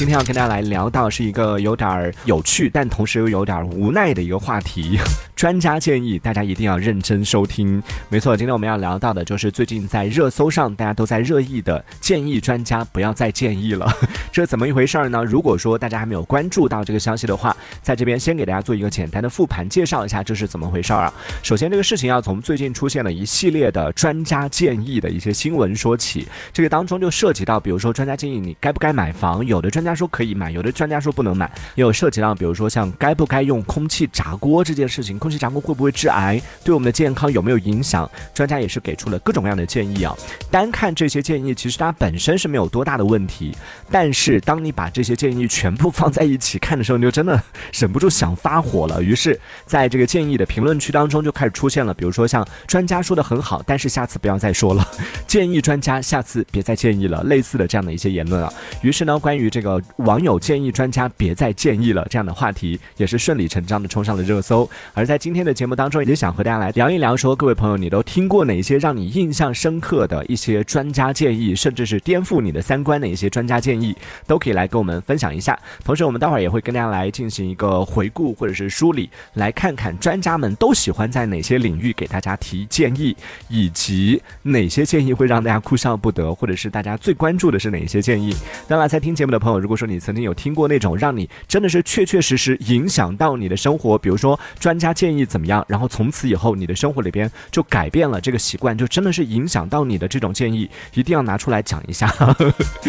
今天要跟大家来聊到是一个有点有趣，但同时又有点无奈的一个话题。专家建议大家一定要认真收听。没错，今天我们要聊到的就是最近在热搜上大家都在热议的建议专家不要再建议了。这怎么一回事儿呢？如果说大家还没有关注到这个消息的话，在这边先给大家做一个简单的复盘，介绍一下这是怎么回事儿啊。首先，这个事情要从最近出现了一系列的专家建议的一些新闻说起。这个当中就涉及到，比如说专家建议你该不该买房，有的专家他说可以买，有的专家说不能买，也有涉及到，比如说像该不该用空气炸锅这件事情。空气炸锅会不会致癌？对我们的健康有没有影响？专家也是给出了各种各样的建议啊。单看这些建议，其实它本身是没有多大的问题。但是当你把这些建议全部放在一起看的时候，你就真的忍不住想发火了。于是，在这个建议的评论区当中，就开始出现了，比如说像专家说的很好，但是下次不要再说了。建议专家下次别再建议了，类似的这样的一些言论啊。于是呢，关于这个网友建议专家别再建议了这样的话题，也是顺理成章的冲上了热搜。而在今天的节目当中，也想和大家来聊一聊，说各位朋友，你都听过哪些让你印象深刻的一些专家建议，甚至是颠覆你的三观的一些专家建议，都可以来跟我们分享一下。同时，我们待会儿也会跟大家来进行一个回顾或者是梳理，来看看专家们都喜欢在哪些领域给大家提建议，以及哪些建议会让大家哭笑不得，或者是大家最关注的是哪些建议。当然，在听节目的朋友，如如果说你曾经有听过那种让你真的是确确实实影响到你的生活，比如说专家建议怎么样。然后从此以后，你的生活里边就改变了这个习惯，就真的是影响到你的这种建议，一定要拿出来讲一下，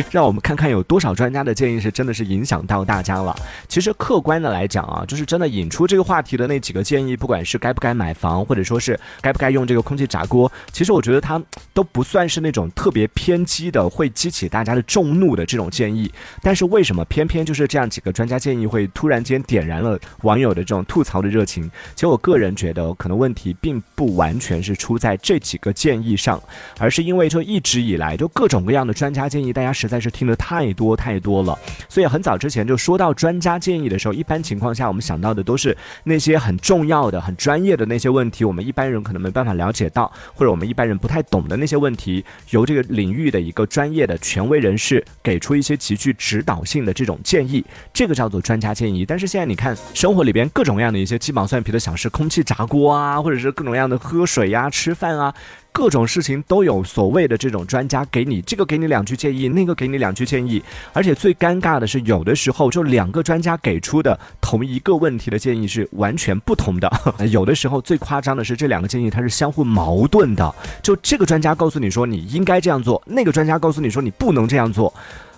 让我们看看有多少专家的建议是真的是影响到大家了。其实客观的来讲啊，就是真的引出这个话题的那几个建议，不管是该不该买房，或者说是该不该用这个空气炸锅，其实我觉得它都不算是那种特别偏激的，会激起大家的众怒的这种建议。但是是为什么偏偏就是这样几个专家建议会突然间点燃了网友的这种吐槽的热情？其实我个人。觉得可能问题并不完全是出在这几个建议上，而是因为就一直以来就各种各样的专家建议，大家实在是听得太多太多了。所以很早之前就说到专家建议的时候，一般情况下我们想到的都是那些很重要的、很专业的那些问题，我们一般人可能没办法了解到，或者我们一般人不太懂的那些问题，由这个领域的一个专业的权威人士给出一些极具指导导性的这种建议，这个叫做专家建议。但是现在你看生活里边各种各样的一些鸡毛蒜皮的小事，空气。炸锅啊，或者是各种各样的喝水呀、吃饭啊，各种事情都有所谓的这种专家给你这个给你两句建议，那个给你两句建议，而且最尴尬的是，有的时候就两个专家给出的同一个问题的建议是完全不同的，有的时候最夸张的是这两个建议它是相互矛盾的，就这个专家告诉你说你应该这样做，那个专家告诉你说你不能这样做。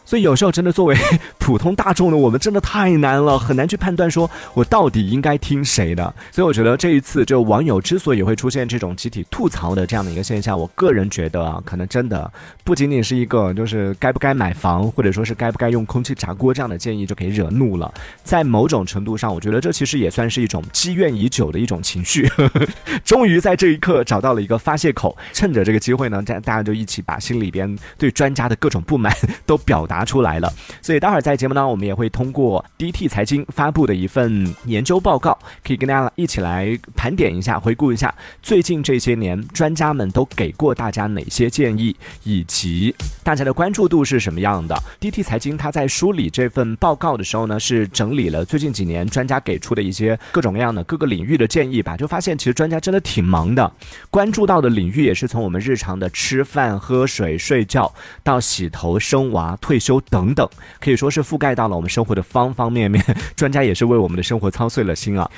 所以有时候真的作为 普通大众的我们真的太难了，很难去判断说我到底应该听谁的。所以我觉得这一次就网友之所以会出现这种集体吐槽的这样的一个现象，我个人觉得啊，可能真的不仅仅是一个就是该不该买房，或者说是该不该用空气炸锅这样的建议就可以惹怒了。在某种程度上，我觉得这其实也算是一种积怨已久的一种情绪，终于在这一刻找到了一个发泄口。趁着这个机会呢，大大家就一起把心里边对专家的各种不满 都表达。出来了，所以待会儿在节目当中，我们也会通过 DT 财经发布的一份研究报告，可以跟大家一起来盘点一下、回顾一下最近这些年专家们都给过大家哪些建议，以及大家的关注度是什么样的。DT 财经他在梳理这份报告的时候呢，是整理了最近几年专家给出的一些各种各样的各个领域的建议吧，就发现其实专家真的挺忙的，关注到的领域也是从我们日常的吃饭、喝水、睡觉到洗头、生娃、退。修等等，可以说是覆盖到了我们生活的方方面面。专家也是为我们的生活操碎了心啊！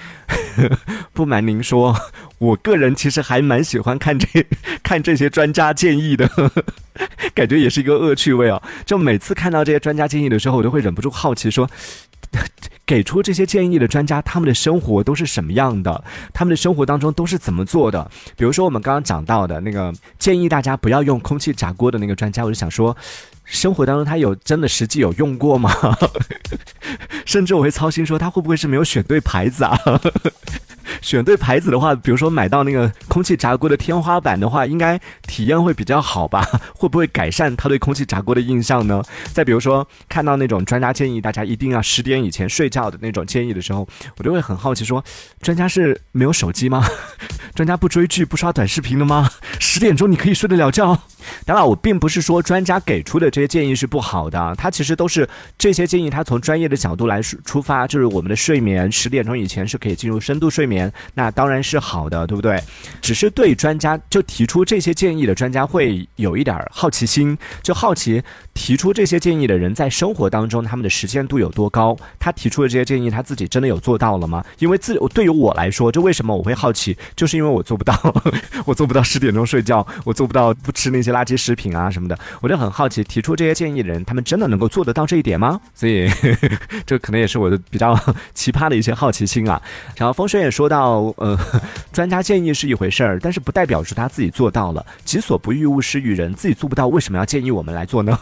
不瞒您说，我个人其实还蛮喜欢看这看这些专家建议的，感觉也是一个恶趣味啊！就每次看到这些专家建议的时候，我都会忍不住好奇说。给出这些建议的专家，他们的生活都是什么样的？他们的生活当中都是怎么做的？比如说我们刚刚讲到的那个建议大家不要用空气炸锅的那个专家，我就想说，生活当中他有真的实际有用过吗？甚至我会操心说，他会不会是没有选对牌子啊？选对牌子的话，比如说买到那个空气炸锅的天花板的话，应该体验会比较好吧？会不会改善他对空气炸锅的印象呢？再比如说看到那种专家建议大家一定要十点以前睡觉的那种建议的时候，我就会很好奇说，专家是没有手机吗？专家不追剧不刷短视频的吗？十点钟你可以睡得了觉？当然，我并不是说专家给出的这些建议是不好的，他其实都是这些建议，他从专业的角度来出发，就是我们的睡眠十点钟以前是可以进入深度睡眠，那当然是好的，对不对？只是对专家就提出这些建议的专家会有一点好奇心，就好奇提出这些建议的人在生活当中他们的实践度有多高，他提出的这些建议他自己真的有做到了吗？因为自对于我来说，就为什么我会好奇，就是因为我做不到，我做不到十点钟睡觉，我做不到不吃那些垃圾食品啊什么的，我就很好奇，提出这些建议的人，他们真的能够做得到这一点吗？所以 这可能也是我的比较 奇葩的一些好奇心啊。然后风水也说到，呃，专家建议是一回事儿，但是不代表是他自己做到了，己所不欲，勿施于人，自己做不到，为什么要建议我们来做呢？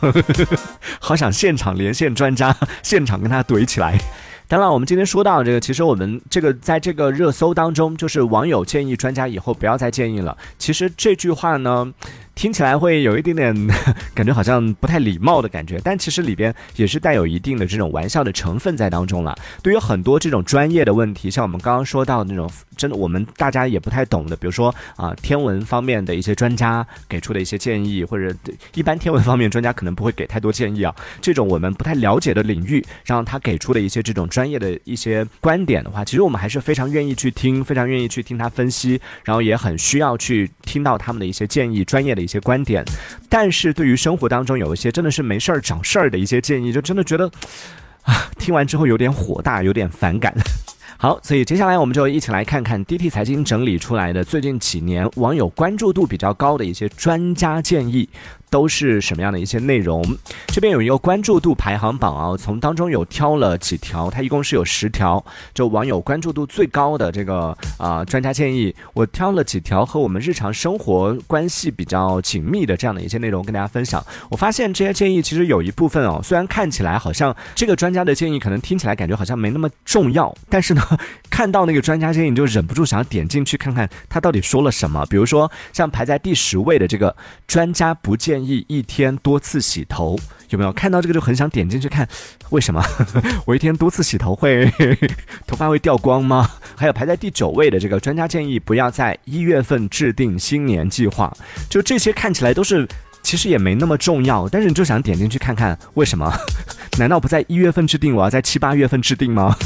好想现场连线专家，现场跟他怼起来。当然，我们今天说到这个，其实我们这个在这个热搜当中，就是网友建议专家以后不要再建议了。其实这句话呢。听起来会有一点点 感觉好像不太礼貌的感觉，但其实里边也是带有一定的这种玩笑的成分在当中了。对于很多这种专业的问题，像我们刚刚说到那种真的我们大家也不太懂的，比如说啊天文方面的一些专家给出的一些建议，或者一般天文方面专家可能不会给太多建议啊。这种我们不太了解的领域，然后他给出的一些这种专业的一些观点的话，其实我们还是非常愿意去听，非常愿意去听他分析，然后也很需要去听到他们的一些建议，专业的。一些观点，但是对于生活当中有一些真的是没事儿找事儿的一些建议，就真的觉得 啊，听完之后有点火大，有点反感。好，所以接下来我们就一起来看看 DT 财经整理出来的最近几年网友关注度比较高的一些专家建议。都是什么样的一些内容？这边有一个关注度排行榜啊，从当中有挑了几条，它一共是有十条，就网友关注度最高的这个啊专家建议，我挑了几条和我们日常生活关系比较紧密的这样的一些内容跟大家分享。我发现这些建议其实有一部分哦，虽然看起来好像这个专家的建议可能听起来感觉好像没那么重要，但是呢，看到那个专家建议你就忍不住想要点进去看看他到底说了什么。比如说像排在第十位的这个专家不建议。一一天多次洗头有没有看到这个就很想点进去看，为什么 我一天多次洗头会 头发会掉光吗？还有排在第九位的这个专家建议不要在一月份制定新年计划，就这些看起来都是其实也没那么重要，但是你就想点进去看看为什么？难道不在一月份制定，我要在七八月份制定吗？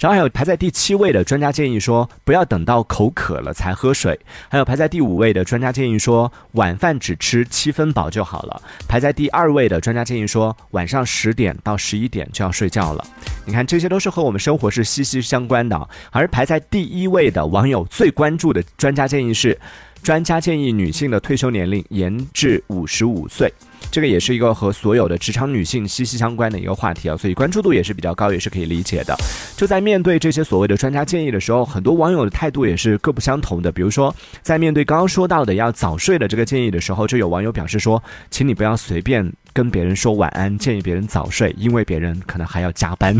然后还有排在第七位的专家建议说，不要等到口渴了才喝水。还有排在第五位的专家建议说，晚饭只吃七分饱就好了。排在第二位的专家建议说，晚上十点到十一点就要睡觉了。你看，这些都是和我们生活是息息相关的。而排在第一位的网友最关注的专家建议是，专家建议女性的退休年龄延至五十五岁。这个也是一个和所有的职场女性息息相关的一个话题啊，所以关注度也是比较高，也是可以理解的。就在面对这些所谓的专家建议的时候，很多网友的态度也是各不相同的。比如说，在面对刚刚说到的要早睡的这个建议的时候，就有网友表示说：“请你不要随便跟别人说晚安，建议别人早睡，因为别人可能还要加班。”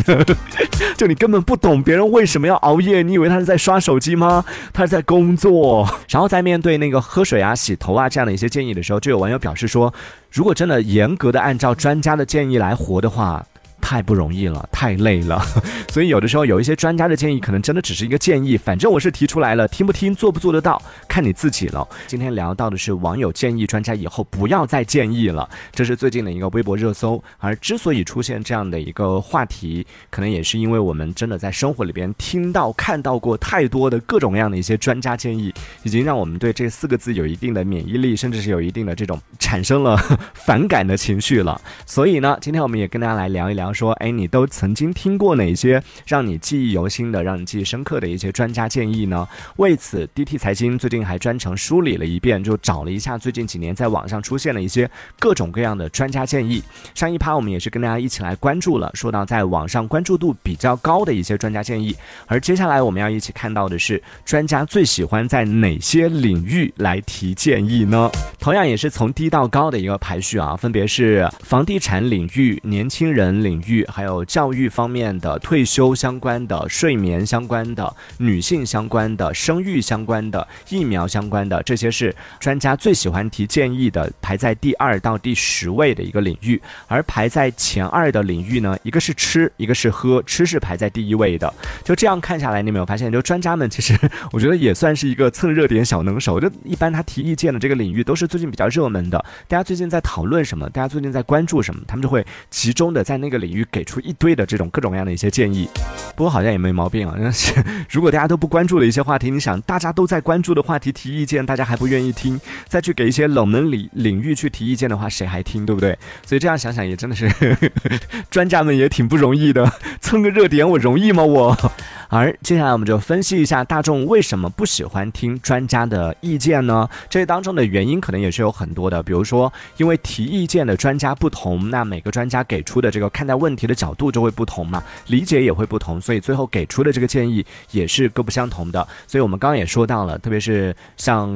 就你根本不懂别人为什么要熬夜，你以为他是在刷手机吗？他是在工作。然后在面对那个喝水啊、洗头啊这样的一些建议的时候，就有网友表示说。如果真的严格的按照专家的建议来活的话。太不容易了，太累了，所以有的时候有一些专家的建议，可能真的只是一个建议，反正我是提出来了，听不听，做不做得到，看你自己了。今天聊到的是网友建议专家以后不要再建议了，这是最近的一个微博热搜。而之所以出现这样的一个话题，可能也是因为我们真的在生活里边听到、看到过太多的各种各样的一些专家建议，已经让我们对这四个字有一定的免疫力，甚至是有一定的这种产生了反感的情绪了。所以呢，今天我们也跟大家来聊一聊。说，哎，你都曾经听过哪些让你记忆犹新的、让你记忆深刻的一些专家建议呢？为此，DT 财经最近还专程梳理了一遍，就找了一下最近几年在网上出现了一些各种各样的专家建议。上一趴我们也是跟大家一起来关注了，说到在网上关注度比较高的一些专家建议。而接下来我们要一起看到的是，专家最喜欢在哪些领域来提建议呢？同样也是从低到高的一个排序啊，分别是房地产领域、年轻人领。育，还有教育方面的、退休相关的、睡眠相关的、女性相关的、生育相关的、疫苗相关的，这些是专家最喜欢提建议的，排在第二到第十位的一个领域。而排在前二的领域呢，一个是吃，一个是喝，吃是排在第一位的。就这样看下来，你有没有发现，就专家们其实我觉得也算是一个蹭热点小能手。就一般他提意见的这个领域都是最近比较热门的，大家最近在讨论什么，大家最近在关注什么，他们就会集中的在那个领于给出一堆的这种各种各样的一些建议。不过好像也没毛病啊。如果大家都不关注的一些话题，你想大家都在关注的话题提意见，大家还不愿意听，再去给一些冷门领领域去提意见的话，谁还听，对不对？所以这样想想也真的是，专家们也挺不容易的，蹭个热点我容易吗？我。而接下来我们就分析一下大众为什么不喜欢听专家的意见呢？这当中的原因可能也是有很多的，比如说因为提意见的专家不同，那每个专家给出的这个看待问题的角度就会不同嘛，理解也会不同，所以最后给出的这个建议也是各不相同的。所以我们刚刚也说到了，特别是像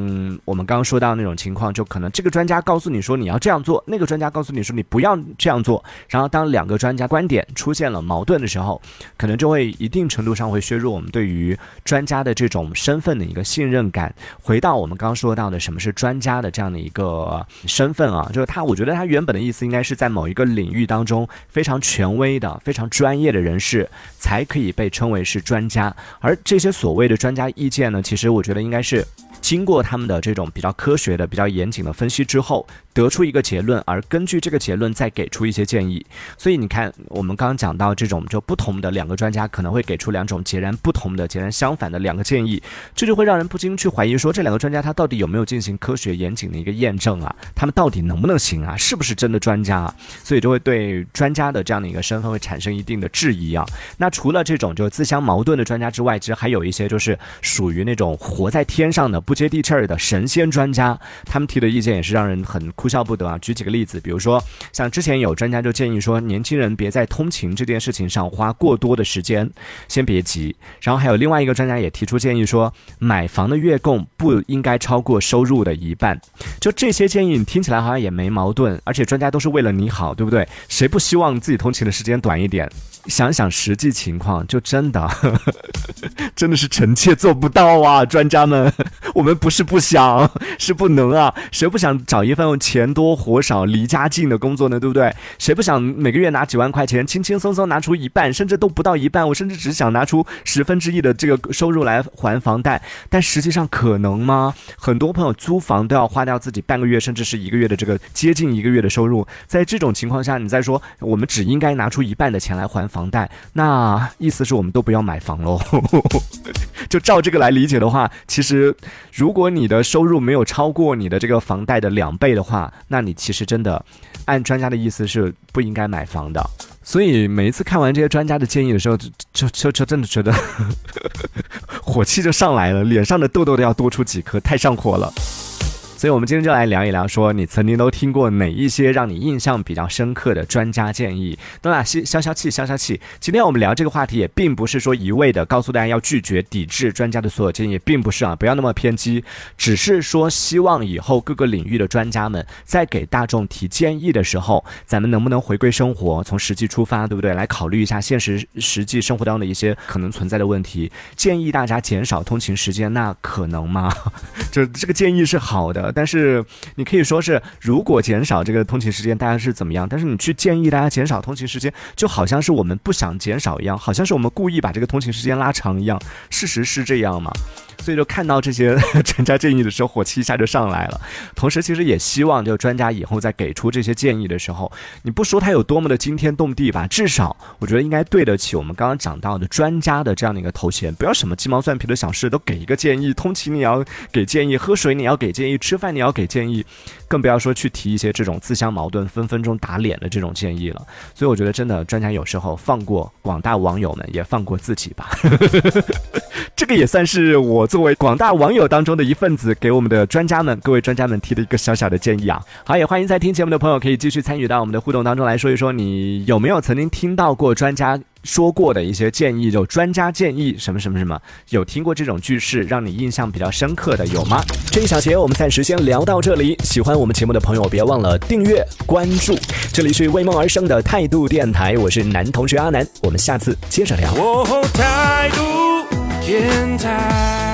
我们刚刚说到那种情况，就可能这个专家告诉你说你要这样做，那个专家告诉你说你不要这样做，然后当两个专家观点出现了矛盾的时候，可能就会一定程度上会。削弱我们对于专家的这种身份的一个信任感。回到我们刚刚说到的什么是专家的这样的一个身份啊，就是他，我觉得他原本的意思应该是在某一个领域当中非常权威的、非常专业的人士才可以被称为是专家。而这些所谓的专家意见呢，其实我觉得应该是经过他们的这种比较科学的、比较严谨的分析之后。得出一个结论，而根据这个结论再给出一些建议。所以你看，我们刚刚讲到这种就不同的两个专家可能会给出两种截然不同的、截然相反的两个建议，这就会让人不禁去怀疑说，这两个专家他到底有没有进行科学严谨的一个验证啊？他们到底能不能行啊？是不是真的专家？啊？所以就会对专家的这样的一个身份会产生一定的质疑啊。那除了这种就自相矛盾的专家之外，其实还有一些就是属于那种活在天上的、不接地气儿的神仙专家，他们提的意见也是让人很。哭笑不得啊！举几个例子，比如说，像之前有专家就建议说，年轻人别在通勤这件事情上花过多的时间，先别急。然后还有另外一个专家也提出建议说，买房的月供不应该超过收入的一半。就这些建议，你听起来好像也没矛盾，而且专家都是为了你好，对不对？谁不希望自己通勤的时间短一点？想想实际情况，就真的，呵 呵真的是臣妾做不到啊！专家们，我们不是不想，是不能啊！谁不想找一份钱多活少、离家近的工作呢？对不对？谁不想每个月拿几万块钱，轻轻松松拿出一半，甚至都不到一半？我甚至只想拿出十分之一的这个收入来还房贷，但实际上可能吗？很多朋友租房都要花掉自己半个月，甚至是一个月的这个接近一个月的收入，在这种情况下，你再说我们只应该拿出一半的钱来还。房贷，那意思是我们都不要买房喽？就照这个来理解的话，其实如果你的收入没有超过你的这个房贷的两倍的话，那你其实真的按专家的意思是不应该买房的。所以每一次看完这些专家的建议的时候，就就就真的觉得 火气就上来了，脸上的痘痘都要多出几颗，太上火了。所以，我们今天就来聊一聊，说你曾经都听过哪一些让你印象比较深刻的专家建议？都啦，消消消气，消消气。今天我们聊这个话题，也并不是说一味的告诉大家要拒绝、抵制专家的所有建议，并不是啊，不要那么偏激。只是说，希望以后各个领域的专家们在给大众提建议的时候，咱们能不能回归生活，从实际出发，对不对？来考虑一下现实、实际生活当中的一些可能存在的问题。建议大家减少通勤时间，那可能吗？就这个建议是好的。但是你可以说是，如果减少这个通勤时间，大家是怎么样？但是你去建议大家减少通勤时间，就好像是我们不想减少一样，好像是我们故意把这个通勤时间拉长一样。事实是这样吗？所以就看到这些 专家建议的时候，火气一下就上来了。同时，其实也希望就专家以后在给出这些建议的时候，你不说他有多么的惊天动地吧，至少我觉得应该对得起我们刚刚讲到的专家的这样的一个头衔。不要什么鸡毛蒜皮的小事都给一个建议，通勤你要给建议，喝水你要给建议，吃饭你要给建议，更不要说去提一些这种自相矛盾、分分钟打脸的这种建议了。所以我觉得真的专家有时候放过广大网友们，也放过自己吧。这个也算是我。作为广大网友当中的一份子，给我们的专家们、各位专家们提的一个小小的建议啊。好，也欢迎在听节目的朋友可以继续参与到我们的互动当中来说一说，你有没有曾经听到过专家？说过的一些建议，就专家建议什么什么什么，有听过这种句式让你印象比较深刻的有吗？这一小节我们暂时先聊到这里。喜欢我们节目的朋友，别忘了订阅关注。这里是为梦而生的态度电台，我是男同学阿南，我们下次接着聊。态度天台。